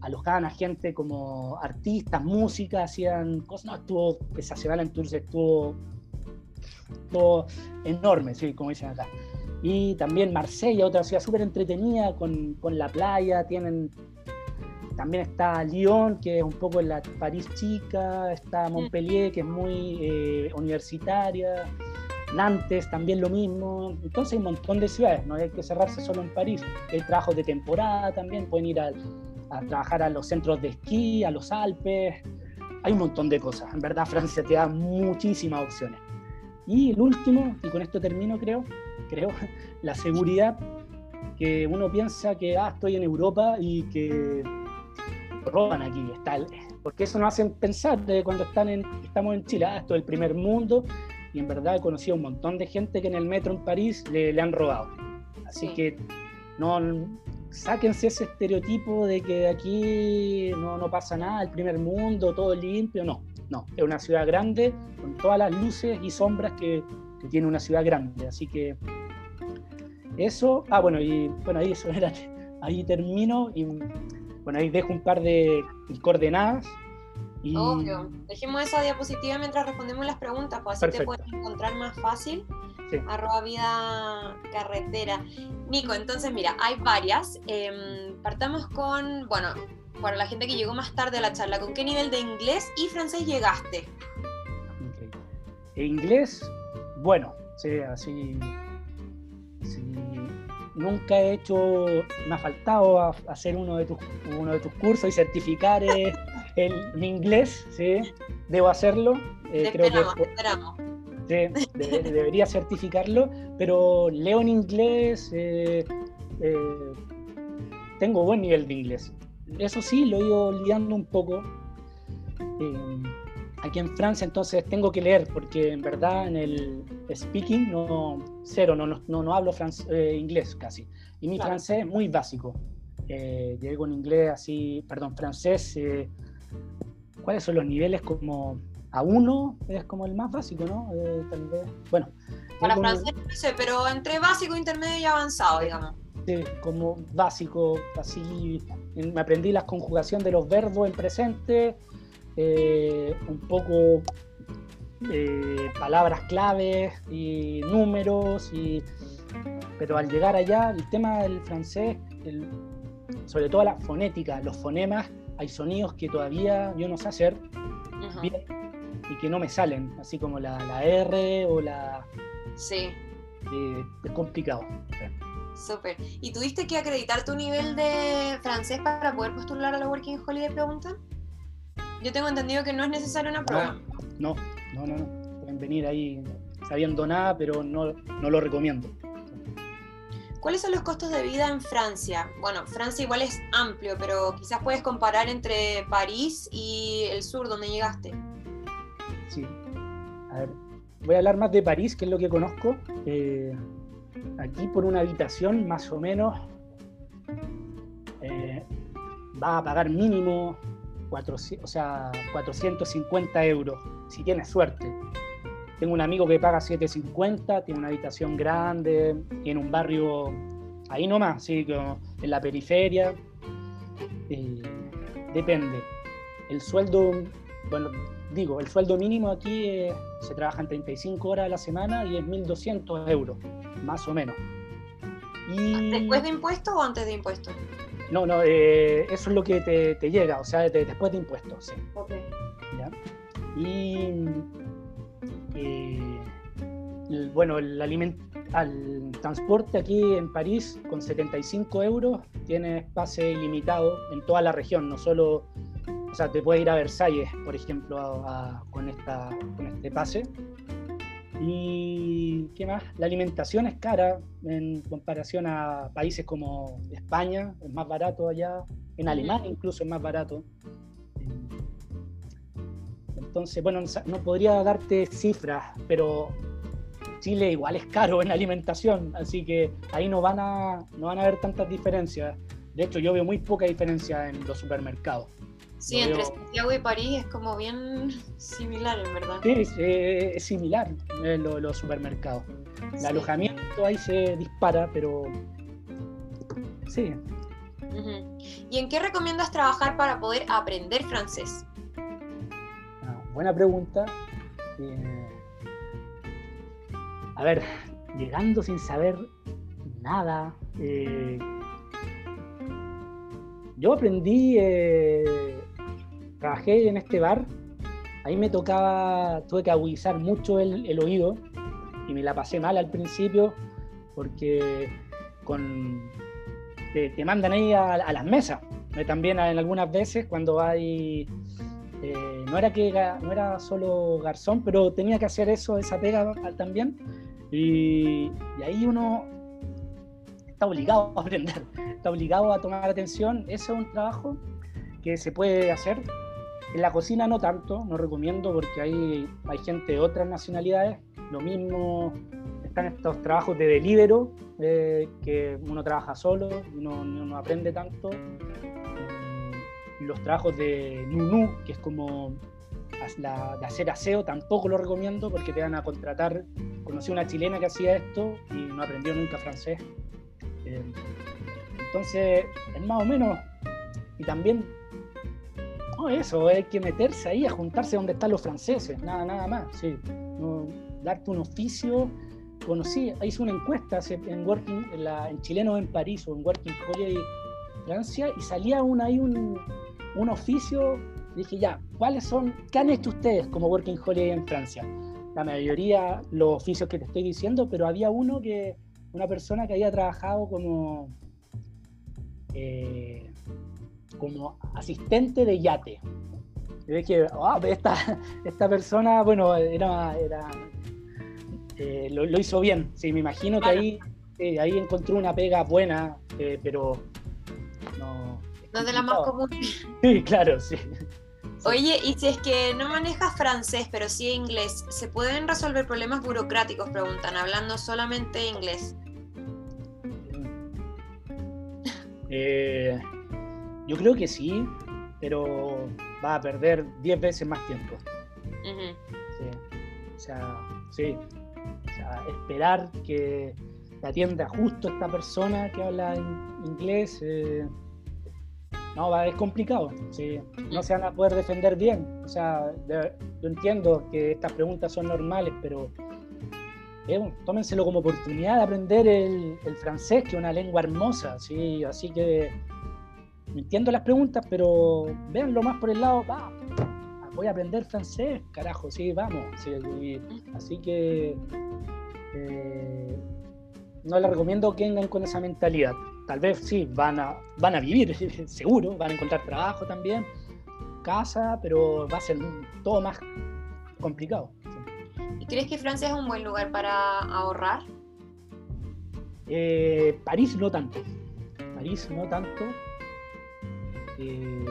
alojaban a gente como artistas, música, hacían cosas. No, estuvo semana en Tours, estuvo, estuvo enorme, sí, como dicen acá. Y también Marsella, otra ciudad súper entretenida con, con, la playa. Tienen, también está Lyon, que es un poco la París chica. Está Montpellier, que es muy eh, universitaria. Nantes también lo mismo. Entonces hay un montón de ciudades, no hay que cerrarse solo en París. Hay trabajos de temporada también, pueden ir a, a trabajar a los centros de esquí, a los Alpes. Hay un montón de cosas. En verdad Francia te da muchísimas opciones. Y el último, y con esto termino creo, creo, la seguridad, que uno piensa que ah, estoy en Europa y que roban aquí, está porque eso nos hacen pensar de cuando están en, estamos en Chile, ah, esto es el primer mundo, y en verdad he conocido un montón de gente que en el metro en París le, han robado. Así que no sáquense ese estereotipo de que aquí no, no pasa nada, el primer mundo, todo limpio, no. No, es una ciudad grande con todas las luces y sombras que, tiene una ciudad grande. Así que eso, ah, bueno, y bueno, ahí eso era, ahí termino y bueno, ahí dejo un par de coordenadas. Y... Obvio, dejemos esa diapositiva mientras respondemos las preguntas, pues así te puedes encontrar más fácil. Arroba vida carretera. Nico, entonces mira, hay varias. Em, partamos con, bueno, para la gente que llegó más tarde a la charla, ¿con qué nivel de inglés y francés llegaste? inglés, bueno, sí, así, nunca he hecho, me ha faltado hacer uno de tus, uno de tus cursos y certificar eh, el, mi inglés, ¿sí? debo hacerlo. Eh, creo que, esperamos. Sí, debería certificarlo, pero leo en inglés, eh, tengo buen nivel de inglés eso sí, lo he ido liando un poco. Eh, aquí en Francia entonces tengo que leer porque en verdad en el speaking no cero, no, no, no hablo eh, inglés casi. Y mi francés es muy básico. Eh, llego en inglés así, perdón, francés. Eh, ¿Cuáles son los niveles como a uno? Es como el más básico, ¿no? tal vez. Bueno. Para francés no sé, pero entre básico, intermedio y avanzado, digamos. Sí, como básico, así me aprendí la conjugación de los verbos en presente, eh, un poco eh, palabras claves y números, y, pero al llegar allá, el tema del francés, sobre todo la fonética, los fonemas, hay sonidos que todavía yo no sé hacer bien y que no me salen, así como la, R o la... Sí. Eh, es complicado. Súper. ¿Y tuviste que acreditar tu nivel de francés para poder postular a la Working Holiday pregunta? Yo tengo entendido que no es necesaria una prueba. No, no, no, no. Pueden venir ahí sabiendo nada, pero no, no lo recomiendo. ¿Cuáles son los costos de vida en Francia? Bueno, Francia igual es amplio, pero quizás puedes comparar entre París y el sur, donde llegaste. Sí. A ver, voy a hablar más de París, que es lo que conozco. Eh, aquí por una habitación más o menos eh, va a pagar mínimo 400, o sea, 450 euros, si tienes suerte. Tengo un amigo que paga 750, tiene una habitación grande, tiene un barrio ahí nomás, ¿sí? en la periferia. Eh, depende. El sueldo, bueno, digo, el sueldo mínimo aquí se trabaja en 35 horas a la semana y es 1.200 euros más o menos. ¿Después de impuestos o antes de impuestos? No, no, eh, eso es lo que te, llega, o sea, después de impuestos, sí. Ok. Y eh, bueno, el al transporte aquí en París con 75 euros tienes pase ilimitado en toda la región, no solo, o sea, te puedes ir a Versalles, por ejemplo, con, esta, con este pase. Y qué más, la alimentación es cara en comparación a países como España, es más barato allá, en Alemania incluso es más barato. Entonces, bueno, no podría darte cifras, pero Chile igual es caro en alimentación, así que ahí no van a, no van a haber tantas diferencias. De hecho, yo veo muy poca diferencia en los supermercados. Sí, entre Santiago y París es como bien similar, en verdad. Sí, es, similar eh, los supermercados. El alojamiento ahí se dispara, pero sí. ¿Y en qué recomiendas trabajar para poder aprender francés? Ah, buena pregunta. Eh, a ver, llegando sin saber nada. Eh, yo aprendí, eh, trabajé en este bar, ahí me tocaba, tuve que agudizar mucho el, oído y me la pasé mal al principio porque con, te, mandan ahí a, las mesas. También en algunas veces cuando hay... Eh, no era que no era solo garzón, pero tenía que hacer eso, esa pega también. Y, y ahí uno está obligado a aprender, está obligado a tomar atención. Ese es un trabajo que se puede hacer. En la cocina no tanto, no recomiendo porque hay, hay gente de otras nacionalidades. Lo mismo están estos trabajos de delibero, eh, que uno trabaja solo, uno no aprende tanto. Mm, los trabajos de Nunu, que es como la, de hacer aseo, tampoco lo recomiendo porque te van a contratar. Conocí una chilena que hacía esto y no aprendió nunca francés. Eh, entonces, es más o menos, y también, no, eso, hay que meterse ahí a juntarse donde están los franceses, nada, nada más, sí. darte un oficio. Sí, hice una encuesta en Working, en, la, en Chileno en París o en Working Holiday Francia y salía un, ahí un, un oficio. Dije, ya, ¿cuáles son, qué han hecho ustedes como Working Holiday en Francia? La mayoría, los oficios que te estoy diciendo, pero había uno que una persona que había trabajado como, eh, como asistente de yate. Y dije, ah, esta, esta persona, bueno, era, era eh, lo, hizo bien. Sí, me imagino que ahí, ahí encontró una pega buena, eh, pero no. No de la más común. Sí, claro, sí. Oye, y si es que no manejas francés, pero sí inglés, ¿se pueden resolver problemas burocráticos? Preguntan, hablando solamente inglés. Eh, yo creo que sí, pero va a perder 10 veces más tiempo. O sea, sí. O sea, esperar que atienda justo esta persona que habla inglés. Eh, no, va, es complicado. ¿sí? No se van a poder defender bien. O sea, yo entiendo que estas preguntas son normales, pero eh, tómenselo como oportunidad de aprender el, francés, que es una lengua hermosa. ¿sí? Así que entiendo las preguntas, pero véanlo más por el lado, va, voy a aprender francés, carajo, sí, vamos. así que eh, no les recomiendo que vengan con esa mentalidad tal vez sí, van a, van a vivir, seguro, van a encontrar trabajo también, casa, pero va a ser todo más complicado. ¿Y crees que Francia es un buen lugar para ahorrar? Eh, París no tanto. París no tanto. Eh,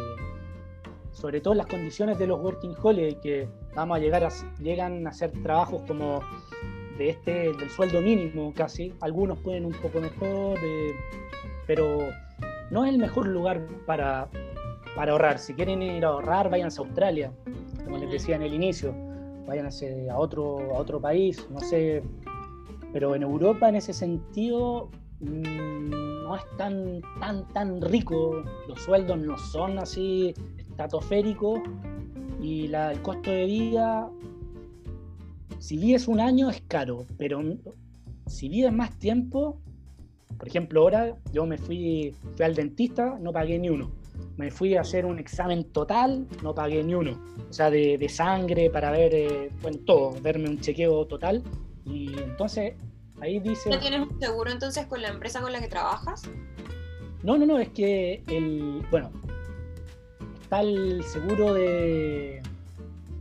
sobre todo las condiciones de los working holiday, que vamos a llegar a, llegan a hacer trabajos como de este, del sueldo mínimo casi. Algunos pueden un poco mejor. Eh, pero no es el mejor lugar para, ahorrar. Si quieren ir a ahorrar, váyanse a Australia, como les decía en el inicio, váyanse a otro, a otro país, no sé. Pero en Europa, en ese sentido, no es tan, tan, tan rico. Los sueldos no son así estratosféricos y la, el costo de vida, si vives un año es caro, pero si vives más tiempo, por ejemplo, ahora yo me fui, fui al dentista, no pagué ni uno. Me fui a hacer un examen total, no pagué ni uno. O sea, de, sangre para ver, eh, bueno, todo, verme un chequeo total. Y entonces ahí dice... ¿No tienes un seguro entonces con la empresa con la que trabajas? No, no, no, es que el, bueno, está el seguro de...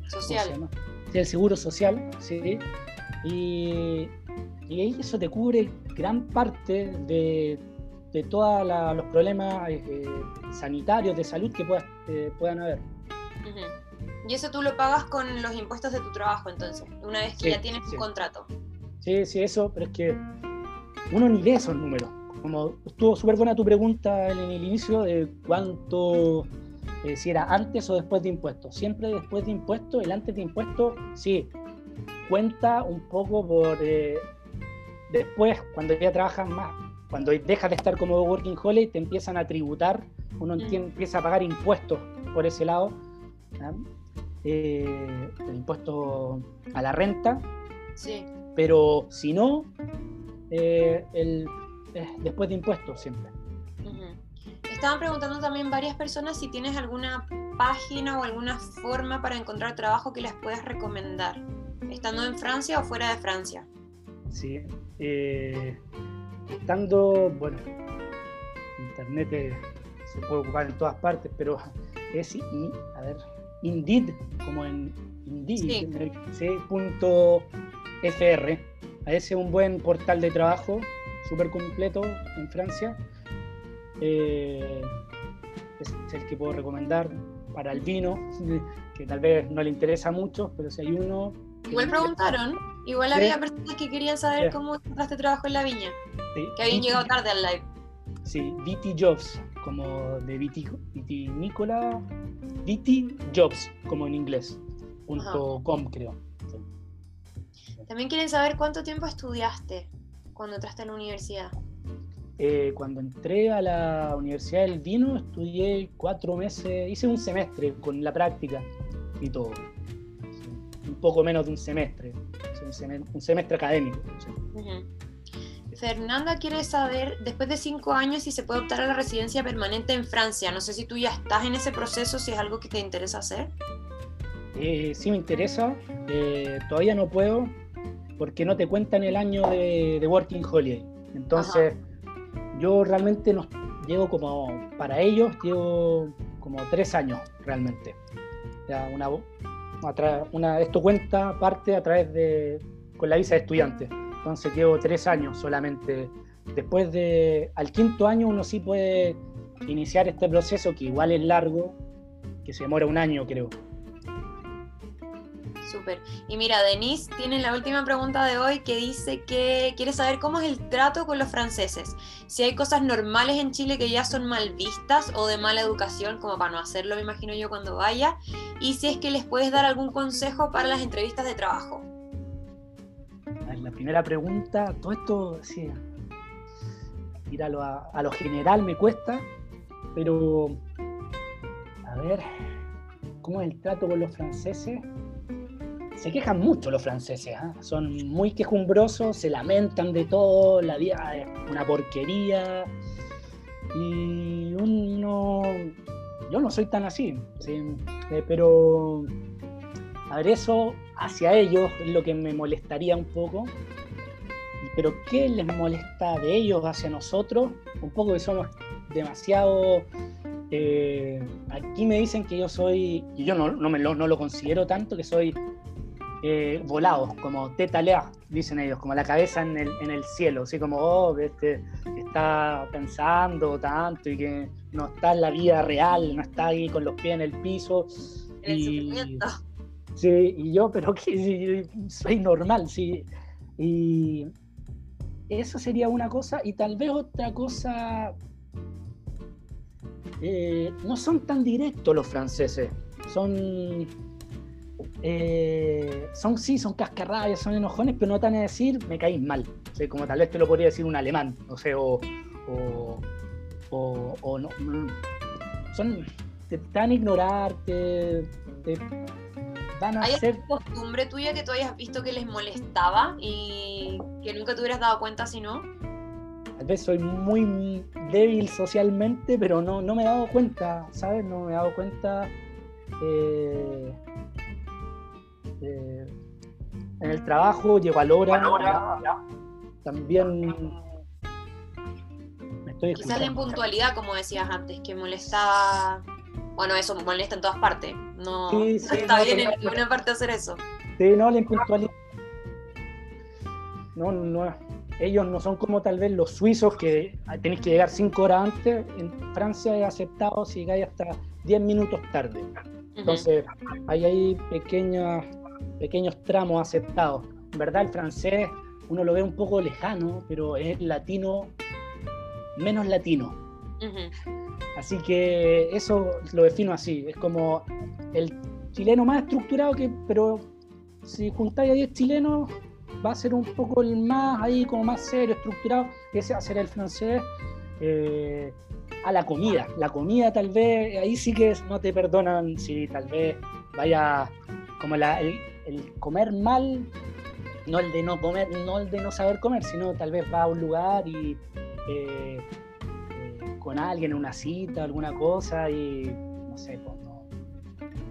Social. Sí, el seguro social, sí. Y, y eso te cubre gran parte de, de todos los problemas eh, sanitarios de salud que eh, puedan haber. Y eso tú lo pagas con los impuestos de tu trabajo, entonces, una vez que ya tienes un contrato. Sí, sí, eso, pero es que uno ni ve esos números. Como estuvo súper buena tu pregunta en el inicio de cuánto, eh, si era antes o después de impuestos. Siempre después de impuestos, el antes de impuestos, sí, cuenta un poco por Después, cuando ya trabajas más, cuando dejas de estar como working holiday, te empiezan a tributar, uno mm. empieza a pagar impuestos por ese lado, eh, el impuesto a la renta. Sí. Pero si no, eh, el, después de impuestos siempre. Estaban preguntando también varias personas si tienes alguna página o alguna forma para encontrar trabajo que les puedas recomendar, estando en Francia o fuera de Francia. Sí, eh, estando, bueno, internet se puede ocupar en todas partes, pero es, a ver, Indeed, como en Indeed, .fr. Ese es un buen portal de trabajo, súper completo en Francia. Eh, es el que puedo recomendar para el vino, que tal vez no le interesa mucho, pero si hay uno... Igual preguntaron, igual había personas que querían saber cómo encontraste trabajo en la viña, que habían llegado tarde al live. Sí, Viti Jobs, como de Viti, Nicola, Viti Jobs, como en inglés, punto com creo. También quieren saber cuánto tiempo estudiaste cuando entraste a la universidad. Eh, cuando entré a la Universidad del Vino estudié cuatro meses, hice un semestre con la práctica y todo. Un poco menos de un semestre, un semestre, académico. Fernanda quiere saber, después de cinco años, si se puede optar a la residencia permanente en Francia. No sé si tú ya estás en ese proceso, si es algo que te interesa hacer. Eh, sí me interesa, eh, todavía no puedo porque no te cuentan el año de, Working Holiday. Entonces, yo realmente no llevo como, para ellos, llevo como tres años realmente. Ya una, una, esto cuenta parte a través de, con la visa de estudiante. Entonces llevo tres años solamente. Después de, al quinto año uno sí puede iniciar este proceso que igual es largo, que se demora un año creo. Súper. Y mira, Denise tiene la última pregunta de hoy que dice que quiere saber cómo es el trato con los franceses. Si hay cosas normales en Chile que ya son mal vistas o de mala educación, como para no hacerlo, me imagino yo, cuando vaya. Y si es que les puedes dar algún consejo para las entrevistas de trabajo. La primera pregunta, todo esto, sí, ir lo, a lo general me cuesta, pero a ver, ¿cómo es el trato con los franceses? Se quejan mucho los franceses, ¿ah? son muy quejumbrosos, se lamentan de todo, la vida es una porquería. Y uno, yo no soy tan así, eh, pero a ver, eso hacia ellos es lo que me molestaría un poco. Pero ¿qué les molesta de ellos hacia nosotros? Un poco que somos demasiado... Eh, aquí me dicen que yo soy, y yo no, me no lo considero tanto, que soy eh, volados, como tetalea, dicen ellos, como la cabeza en el, en el cielo, así como, oh, este, está pensando tanto y que no está en la vida real, no está ahí con los pies en el piso. y, sí, y yo, pero que soy normal, sí. Y eso sería una cosa, y tal vez otra cosa. Eh, no son tan directos los franceses, son eh, son sí, son cascarrabias, son enojones, pero no tan a decir me caís mal. como tal vez te lo podría decir un alemán, no sé, o, o, no. Son, te van a ignorar, te, van a ¿Hay hacer. costumbre tuya que tú hayas visto que les molestaba y que nunca te hubieras dado cuenta si no? Tal vez soy muy débil socialmente, pero no, no me he dado cuenta, ¿sabes? No me he dado cuenta. Eh, eh, en el trabajo llego a la hora. También me estoy Quizás la impuntualidad, como decías antes, que molestaba. Bueno, eso molesta en todas partes. No, está bien en ninguna parte hacer eso. Sí, no, la impuntualidad. No, no, ellos no son como tal vez los suizos que tenéis que llegar cinco horas antes. En Francia he aceptado si llegáis hasta 10 minutos tarde. Entonces, hay ahí pequeñas pequeños tramos aceptados. En verdad el francés uno lo ve un poco lejano, pero es latino, menos latino. Así que eso lo defino así, es como el chileno más estructurado que, pero si juntáis a 10 chilenos va a ser un poco el más ahí como más serio, estructurado, ese va a ser el francés. Eh, a la comida, la comida tal vez, ahí sí que no te perdonan si tal vez vaya como la, el, el comer mal, no el de no comer, no el de no saber comer, sino tal vez va a un lugar y eh, eh, con alguien en una cita, alguna cosa, y no sé, pues,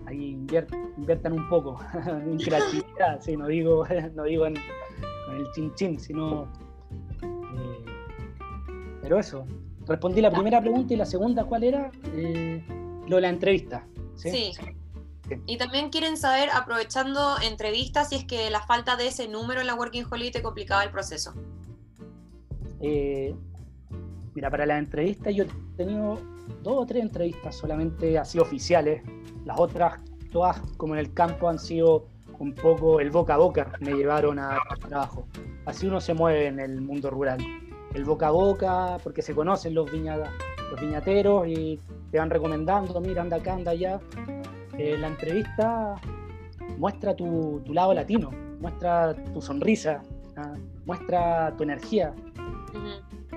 ahí inviertan un poco en creatividad, sí, no digo, no digo en, el chin chin, sino... Eh, pero eso, respondí la primera pregunta y la segunda, ¿cuál era? lo de la entrevista. ¿sí? Y también quieren saber, aprovechando entrevistas, si es que la falta de ese número en la Working Holiday te complicaba el proceso. Eh, mira, para la entrevista yo he tenido dos o tres entrevistas solamente así oficiales. Las otras, todas como en el campo, han sido un poco el boca a boca, me llevaron a, trabajo. Así uno se mueve en el mundo rural. El boca a boca, porque se conocen los, los viñateros y te van recomendando, mira, anda acá, anda allá. Eh, la entrevista muestra tu, lado latino, muestra tu sonrisa, ¿ah? muestra tu energía,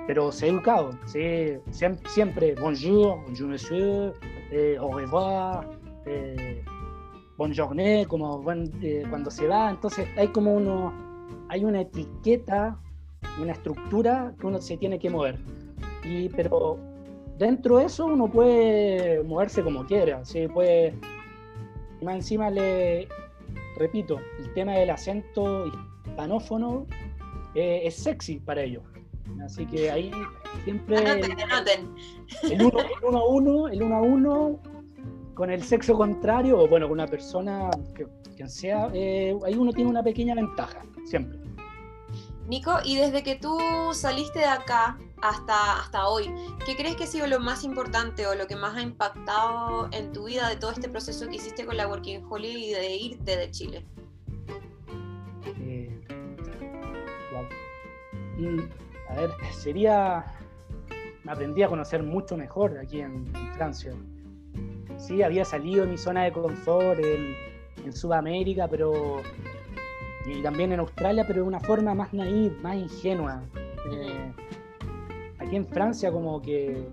pero sé educado, sé, siempre, bonjour, bonjour monsieur, eh, au revoir, eh, bonne journée, como eh, cuando se va, entonces hay como uno, hay una etiqueta, una estructura que uno se tiene que mover, y, pero dentro de eso uno puede moverse como quiera, ¿sí? puede y más encima le, repito, el tema del acento hispanófono eh, es sexy para ellos. Así que ahí siempre El, uno, a uno, el uno a uno con el sexo contrario, o bueno, con una persona que quien sea, eh, ahí uno tiene una pequeña ventaja, siempre. Nico, y desde que tú saliste de acá hasta, hasta hoy, ¿qué crees que ha sido lo más importante o lo que más ha impactado en tu vida de todo este proceso que hiciste con la Working Holiday y de irte de Chile? Eh, mm, a ver, sería. Me aprendí a conocer mucho mejor aquí en, Francia. Sí, había salido de mi zona de confort en, Sudamérica, pero y también en Australia, pero de una forma más naive, más ingenua. Eh, aquí en Francia como que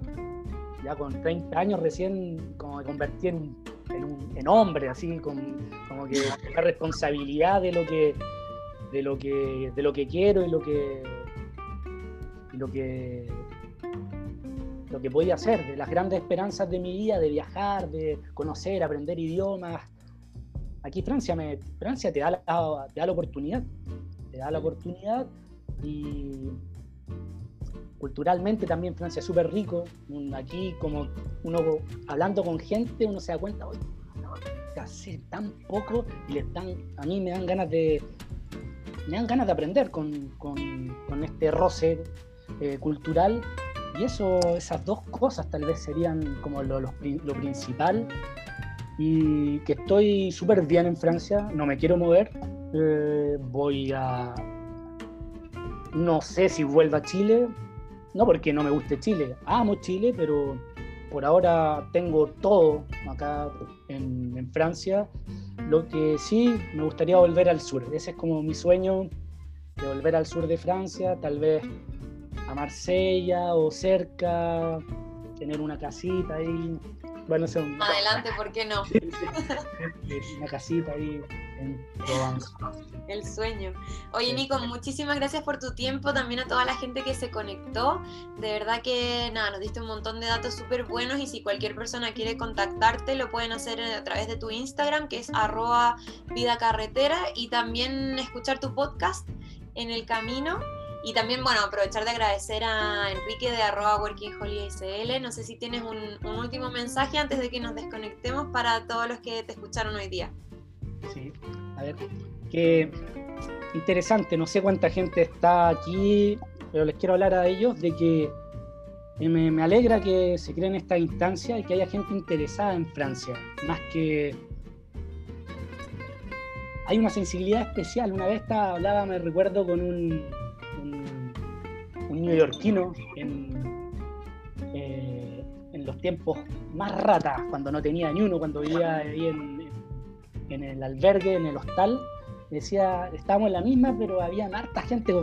ya con 30 años recién como me convertí en, en, hombre, así con, como que la responsabilidad de lo que de lo que de lo que quiero y lo que y lo que lo que podía hacer, de las grandes esperanzas de mi vida, de viajar, de conocer, aprender idiomas, Aquí Francia, me, Francia te, da la, te da la oportunidad, te da la oportunidad y culturalmente también Francia es súper rico. Aquí como uno hablando con gente uno se da cuenta, oye, hace tan poco y le están, a mí me dan ganas de me dan ganas de aprender con, con, este roce eh, cultural y eso, esas dos cosas tal vez serían como lo, lo principal y que estoy súper bien en Francia, no me quiero mover. Eh, voy a. No sé si vuelva a Chile, no porque no me guste Chile, amo Chile, pero por ahora tengo todo acá en, en Francia. Lo que sí me gustaría volver al sur, ese es como mi sueño de volver al sur de Francia, tal vez a Marsella o cerca, tener una casita ahí bueno, Adelante, ¿por qué no? Una casita ahí en Provence. El sueño. Oye, Nico, muchísimas gracias por tu tiempo, también a toda la gente que se conectó. De verdad que nada, nos diste un montón de datos súper buenos y si cualquier persona quiere contactarte, lo pueden hacer a través de tu Instagram, que es arroba vida carretera, y también escuchar tu podcast en el camino y también, bueno, aprovechar de agradecer a Enrique de arroba Working Holiday No sé si tienes un, último mensaje antes de que nos desconectemos para todos los que te escucharon hoy día. Sí, a ver, qué interesante, no sé cuánta gente está aquí, pero les quiero hablar a ellos de que me, me alegra que se creen esta instancia y que haya gente interesada en Francia, más que hay una sensibilidad especial. Una vez estaba, hablaba, me recuerdo, con un, un neoyorquino en, eh, en los tiempos más ratas, cuando no tenía ni uno, cuando vivía ahí en, en el albergue, en el hostal, decía, estábamos en la misma, pero había harta gente,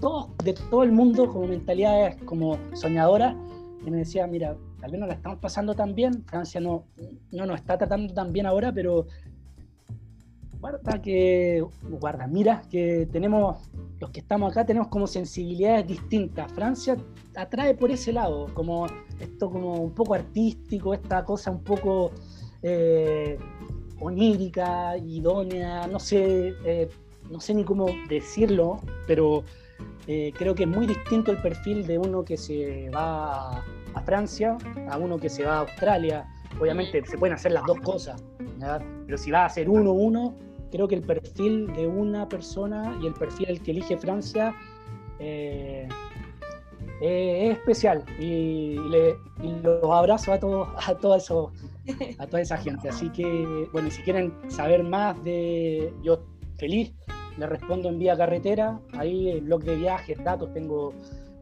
todos, de todo el mundo, como mentalidades como soñadoras, y me decía, mira, tal vez no la estamos pasando tan bien, Francia no, no nos está tratando tan bien ahora, pero Guarda que, guarda, mira que tenemos, los que estamos acá tenemos como sensibilidades distintas. Francia atrae por ese lado, como esto como un poco artístico, esta cosa un poco eh, onírica, idónea, no sé, eh, no sé ni cómo decirlo, pero eh, creo que es muy distinto el perfil de uno que se va a Francia a uno que se va a Australia. Obviamente se pueden hacer las dos cosas, pero si va a ser uno uno, creo que el perfil de una persona y el perfil del que elige Francia eh, es especial. Y, los abrazo a todos a todo eso a toda esa gente. Así que bueno si quieren saber más de yo feliz les respondo en vía carretera. Ahí el blog de viajes datos tengo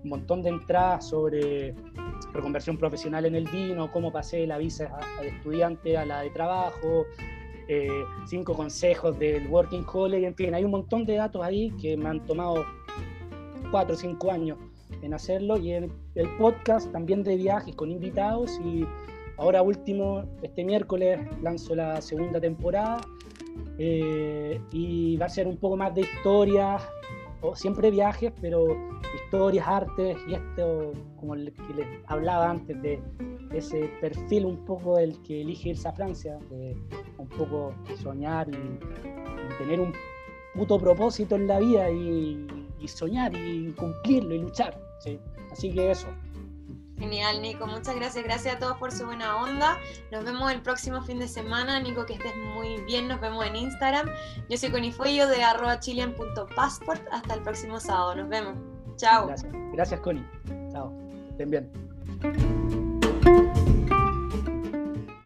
un montón de entradas sobre reconversión profesional en el vino cómo pasé la visa de estudiante a la de trabajo eh, cinco consejos del Working Holiday, en fin, hay un montón de datos ahí que me han tomado cuatro o cinco años en hacerlo y el, el podcast también de viajes con invitados y ahora último, este miércoles lanzo la segunda temporada eh, y va a ser un poco más de historias, o siempre viajes, pero historias, artes y esto, como el que les hablaba antes, de ese perfil un poco del que elige irse a Francia, de un poco soñar y, tener un puto propósito en la vida y, soñar y cumplirlo y luchar. Así que eso. Genial, Nico. Muchas gracias. Gracias a todos por su buena onda. Nos vemos el próximo fin de semana. Nico, que estés muy bien. Nos vemos en Instagram. Yo soy Conifuello de arroba chilean.passport. Hasta el próximo sábado. Nos vemos. Chao. Gracias. Gracias, Connie. Chao. Estén bien.